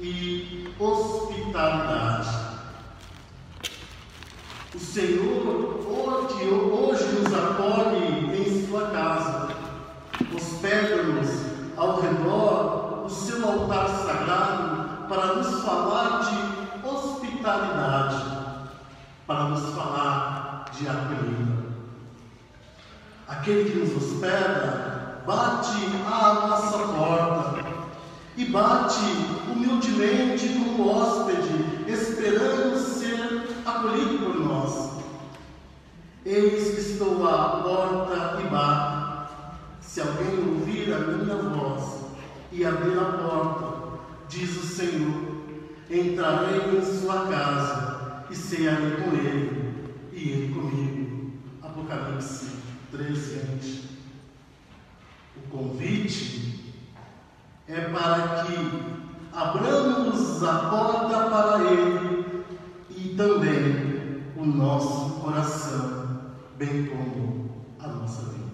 e hospitalidade. O Senhor hoje, hoje nos acolhe em sua casa, hospeda-nos ao redor do seu altar sagrado para nos falar de hospitalidade, para nos falar de acolhida. Aquele que nos hospeda bate à nossa porta e bate humildemente como hóspede, esperando ser acolhido por nós. Eis que estou à porta e bato. Se alguém ouvir a minha voz e abrir a porta, diz o Senhor, entrarei em sua casa e cearei com ele e ele comigo. Apocalipse 3, 20. O convite para que abramos a porta para ele e também o nosso coração, bem como a nossa vida.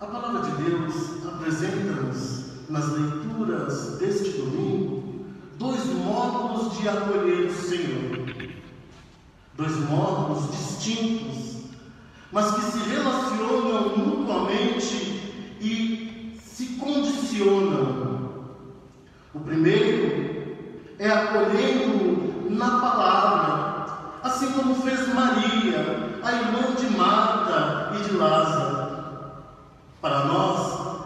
A palavra de Deus apresenta-nos nas leituras deste domingo dois modos de acolher o Senhor. Dois modos distintos, mas que se relacionam mutuamente e primeiro é acolhendo na palavra, assim como fez Maria, a irmã de Marta e de Lázaro. Para nós,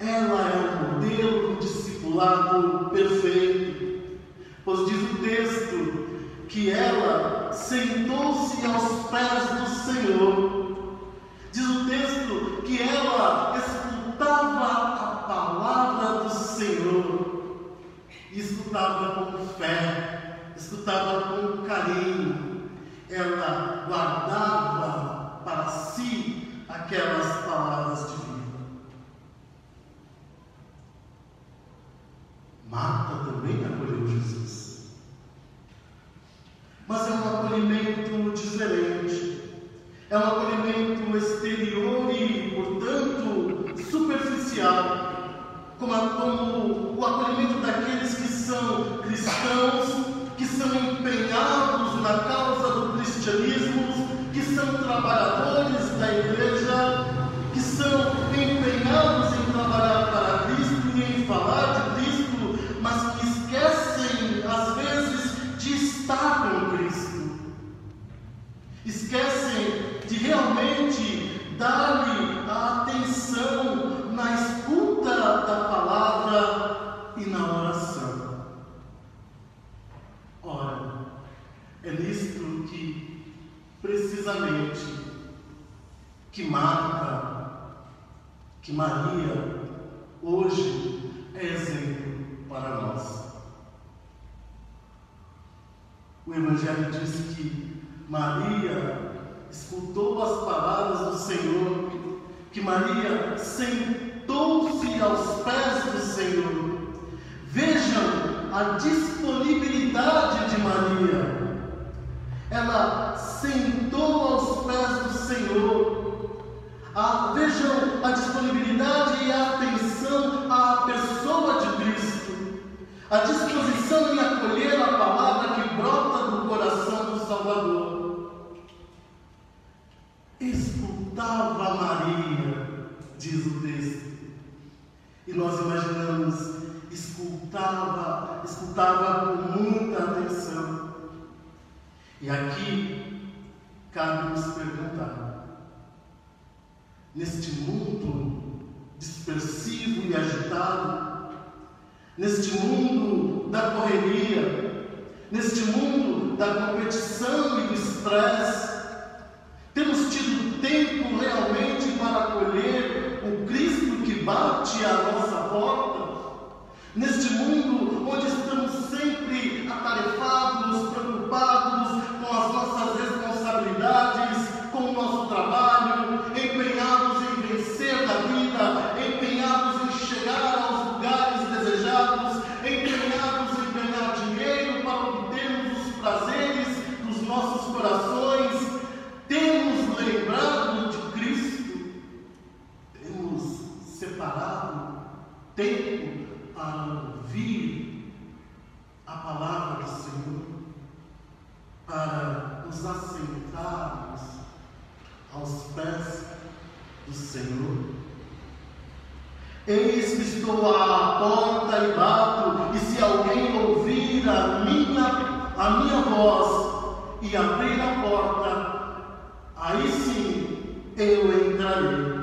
ela é o modelo do discipulado perfeito, pois diz o texto que ela sentou-se aos pés do Senhor. Diz o texto que ela escutava a palavra do Senhor, escutava com fé, escutava com carinho, ela guardava para si aquelas palavras de vida. Marta também acolheu Jesus. Mas é um acolhimento diferente. É um acolhimento exterior e, portanto, superficial. Como, como o acolhimento daqueles que são cristãos, que são empenhados na causa do cristianismo, que são trabalhadores da igreja, que são empenhados em trabalhar para Cristo e em falar de Cristo, mas que esquecem, às vezes, de estar com Cristo. Esquecem de realmente dar-lhe Maria hoje é exemplo para nós. O Evangelho diz que Maria escutou as palavras do Senhor, que Maria sentou-se aos pés do Senhor. Vejam a disponibilidade de Maria. Ela sentou aos pés do Senhor. Ah, vejam a disponibilidade e a atenção à pessoa de Cristo. A disposição em acolher a palavra que brota do coração do Salvador. Escutava Maria, diz o texto. E nós imaginamos, escutava, escutava com muita atenção. E aqui cabe nos perguntar: neste mundo dispersivo e agitado, neste mundo da correria, neste mundo da competição e do estresse, temos tido tempo realmente para acolher o Cristo que bate à nossa porta? Neste mundo onde estamos sempre atarefados, voz e abrir a porta, aí sim eu entrarei.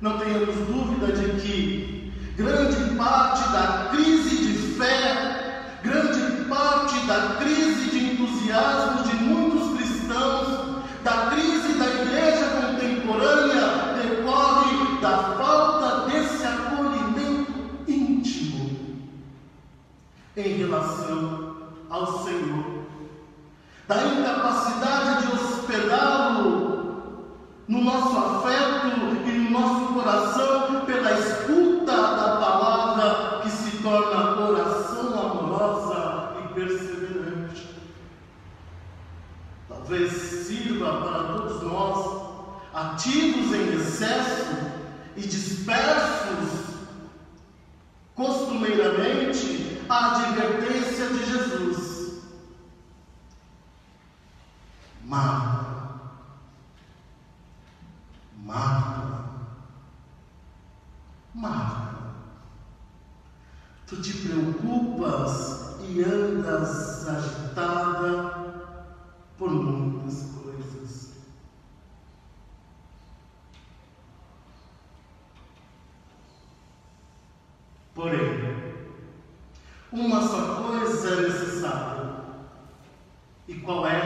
Não tenhamos dúvida de que grande parte da crise de fé, grande parte da crise de entusiasmo de muitos cristãos, da crise da igreja contemporânea, decorre da falta desse acolhimento íntimo em relação ao Senhor, da incapacidade de hospedá-lo no nosso afeto e no nosso coração pela escuta da palavra que se torna oração amorosa e perseverante. Talvez sirva para todos nós, ativos em excesso e dispersos costumeiramente, a advertência de Jesus. Marta, Marta, Marta, tu te preocupas e andas agitada por muitas coisas. Porém, uma só coisa é necessária. E qual é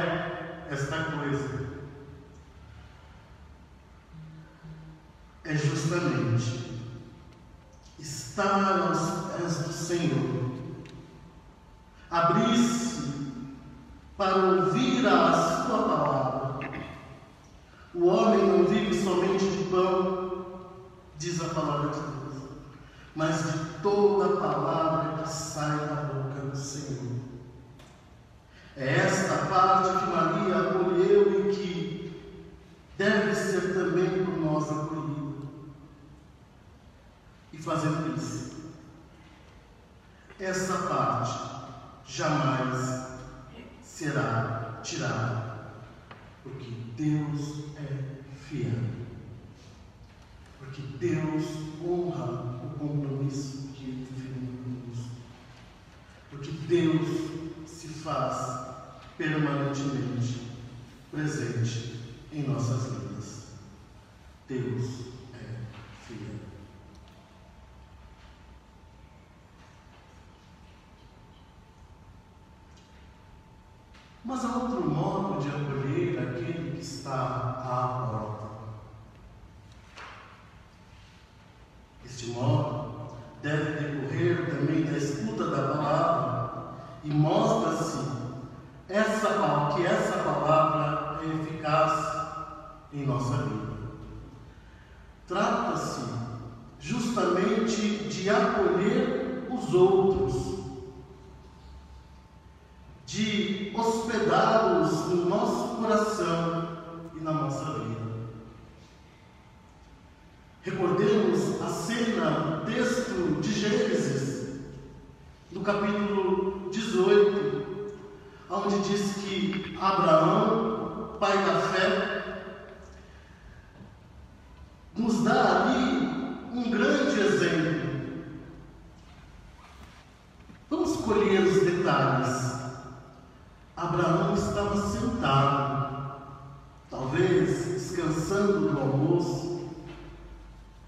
estar aos pés do Senhor, abrir-se para ouvir a Sua palavra. O homem não vive somente de pão, diz a palavra de Deus, mas de toda palavra que sai da boca do Senhor. É esta parte que Maria acolheu e que deve ser também por nós acolhida fazendo isso. Essa parte jamais será tirada, porque Deus é fiel. Porque Deus honra o compromisso que Ele firmou conosco. Porque Deus se faz permanentemente presente em nossas vidas. Deus é fiel. Mas há outro modo de acolher aquele que está à porta. Este modo deve decorrer também da escuta da palavra e mostra-se essa, que essa palavra é eficaz em nossa vida. Trata-se justamente de acolher os outros de hospedá-los no nosso coração e na nossa vida. Recordemos a cena do texto de Gênesis, no capítulo 18, onde diz que Abraão, pai da fé, nos dá ali um grande exemplo. Vamos escolher os detalhes. Abraão estava sentado, talvez descansando do almoço,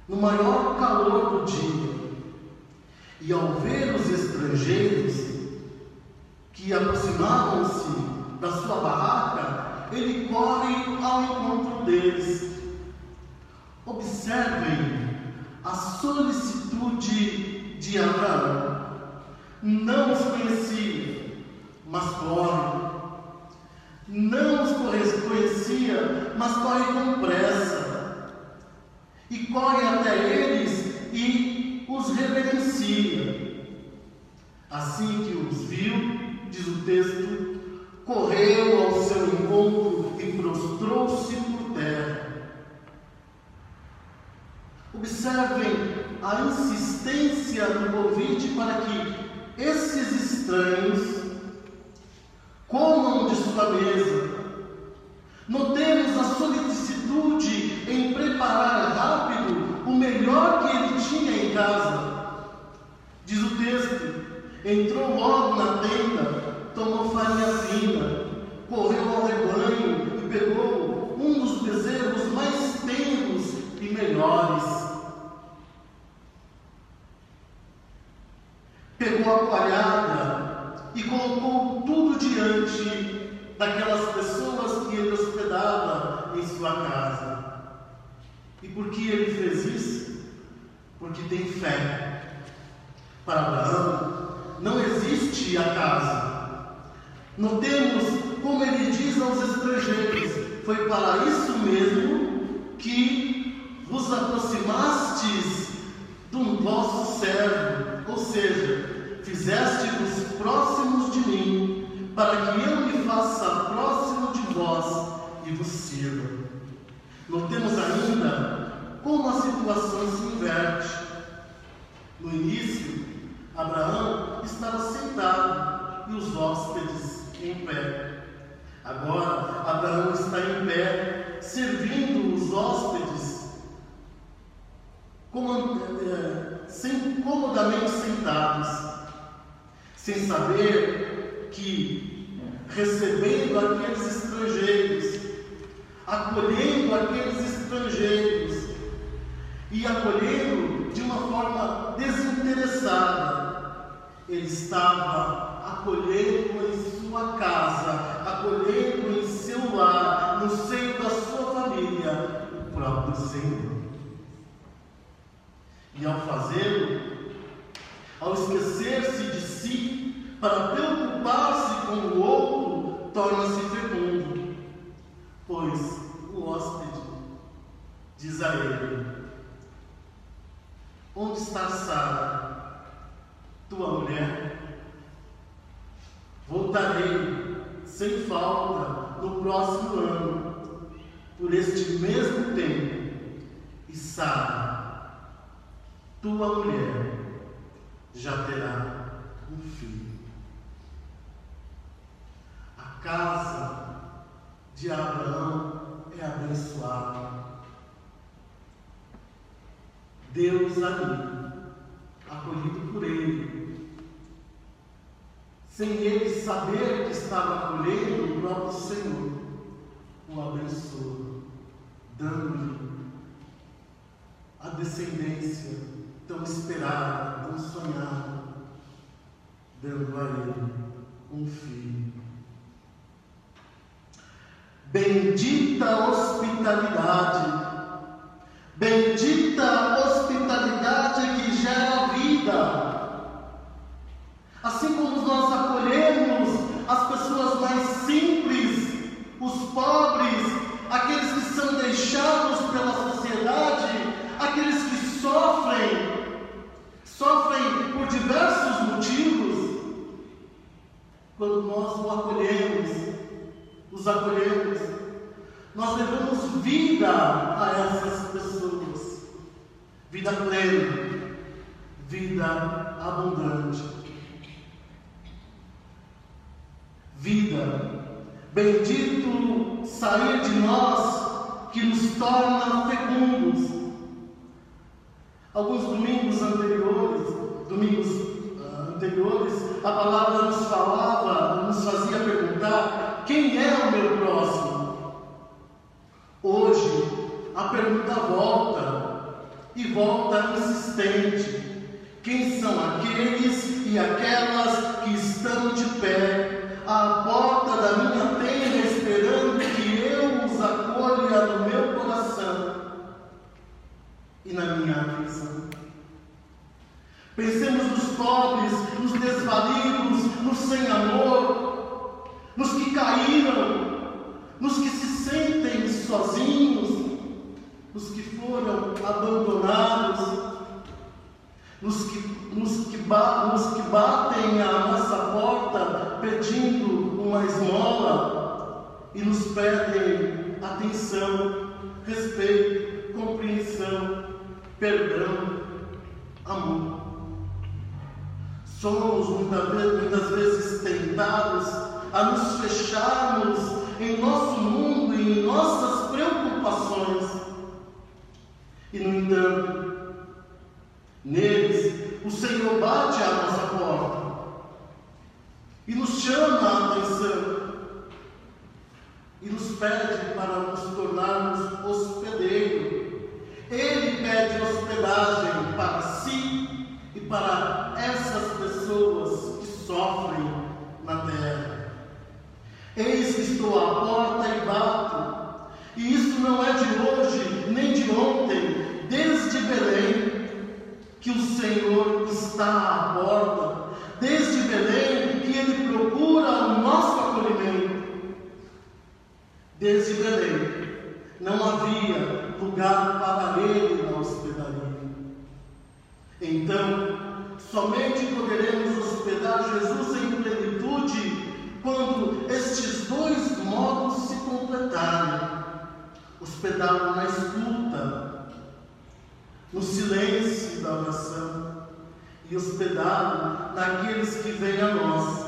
no maior calor do dia, e ao ver os estrangeiros que aproximavam-se da sua barraca, ele corre ao encontro deles. Observem a solicitude de Abraão. Não os conhecia, mas corre. Não os conhecia, mas corre com pressa. E corre até eles e os reverencia. Assim que os viu, diz o texto, correu ao seu encontro e prostrou-se por terra. Observem a insistência do convite para que esses estranhos comam de sua mesa. Notemos a solicitude em preparar a melhor que casa. Diz o texto: entrou logo na tenda, tomou farinha fina, correu ao rebanho e pegou um dos bezerros mais tenros e melhores. Pegou a coalhada e colocou tudo diante daquelas pessoas que ele hospedava em sua casa. E por que ele fez isso? Porque tem fé. Para Abraão, não existe acaso. Notemos como ele diz aos estrangeiros: Foi para isso mesmo que vos aproximastes do vosso servo, ou seja, fizeste-vos próximos de mim, para que eu me faça próximo de vós e vos sirva. Notemos ainda como a situação se inverte. No início, Abraão estava sentado e os hóspedes em pé. Agora, Abraão está em pé, servindo os hóspedes, é, sem, comodamente sentados, sem saber que, recebendo aqueles estrangeiros, acolhendo aqueles estrangeiros e acolhendo de uma forma desinteressada. Ele estava acolhendo em sua casa, acolhendo em seu lar, no seio da sua família, o próprio Senhor. E ao fazê-lo, ao esquecer-se de si, para preocupar-se com o outro, torna-se fecundo Pois o hóspede diz a ele: Onde está Sara, tua mulher? Voltarei sem falta no próximo ano, por este mesmo tempo, e Sara, tua mulher, já terá um filho. A casa de Abraão é abençoado. Deus ali, acolhido por ele, sem ele saber que estava acolhendo o próprio Senhor, o abençoa, dando-lhe a descendência tão esperada, tão sonhada, dando a ele um filho. Bendita hospitalidade. Bendita hospitalidade que gera vida. Assim como nós acolhemos as pessoas mais simples, os pobres, aqueles que são deixados pela sociedade, aqueles que sofrem, sofrem por diversos motivos, quando nós o acolhemos, os acolhemos, nós levamos vida a essas pessoas, vida plena, vida abundante. Vida, bendito sair de nós que nos torna fecundos. Alguns domingos anteriores, domingos anteriores, a palavra nos falava, nos fazia perguntar quem é o meu próximo? Hoje, a pergunta volta e volta insistente. Quem são aqueles e aquelas que estão de pé à porta da minha tenda, esperando que eu os acolha no meu coração e na minha? Pensemos nos pobres, nos desvalidos, nos sem amor, nos que caíram, nos que se sentem sozinhos, nos que foram abandonados, nos que, nos que, ba, nos que batem à nossa porta pedindo uma esmola e nos pedem atenção, respeito, compreensão, perdão, amor. Somos muitas vezes, muitas vezes tentados a nos fecharmos em nosso mundo e em nossas preocupações. E, no entanto, Neles, o Senhor bate à nossa porta e nos chama a atenção e nos pede para nos tornarmos hospedeiro. Ele pede hospedagem para si e para essas pessoas que sofrem na terra. Eis que estou à porta e bato. E isso não é de hoje, nem de ontem, desde Belém, que o Senhor está à porta, desde Belém que Ele procura o nosso acolhimento. Desde Belém não havia lugar para Ele somente poderemos hospedar Jesus em plenitude quando estes dois modos se completarem hospedá-lo na escuta, no silêncio da oração e hospedá-lo naqueles que vêm a nós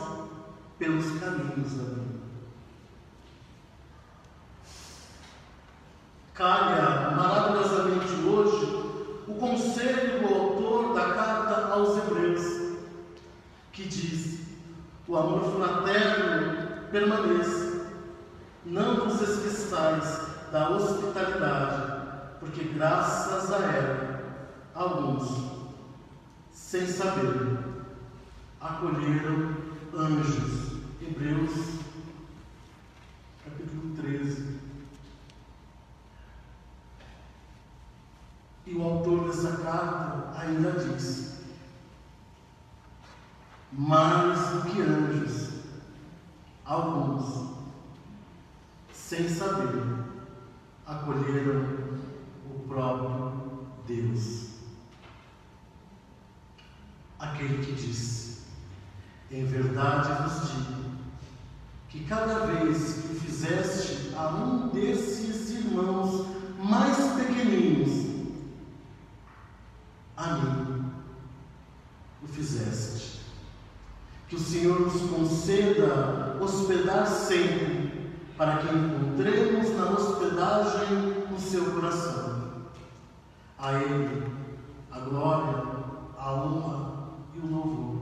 pelos caminhos da vida. Calha maravilhosamente hoje o conselho da carta aos Hebreus, que diz: o amor fraterno permaneça, não vos esqueçais da hospitalidade, porque graças a ela, alguns, sem saber, acolheram anjos. Hebreus, capítulo 13. E o carta ainda diz: mais do que anjos, alguns, sem saber, acolheram o próprio Deus. Aquele que disse: Em verdade vos digo, que cada vez que fizeste a um desses irmãos mais pequeninos, mim o fizeste. Que o Senhor nos conceda hospedar sempre para que encontremos na hospedagem o seu coração. A Ele a glória, a honra e o louvor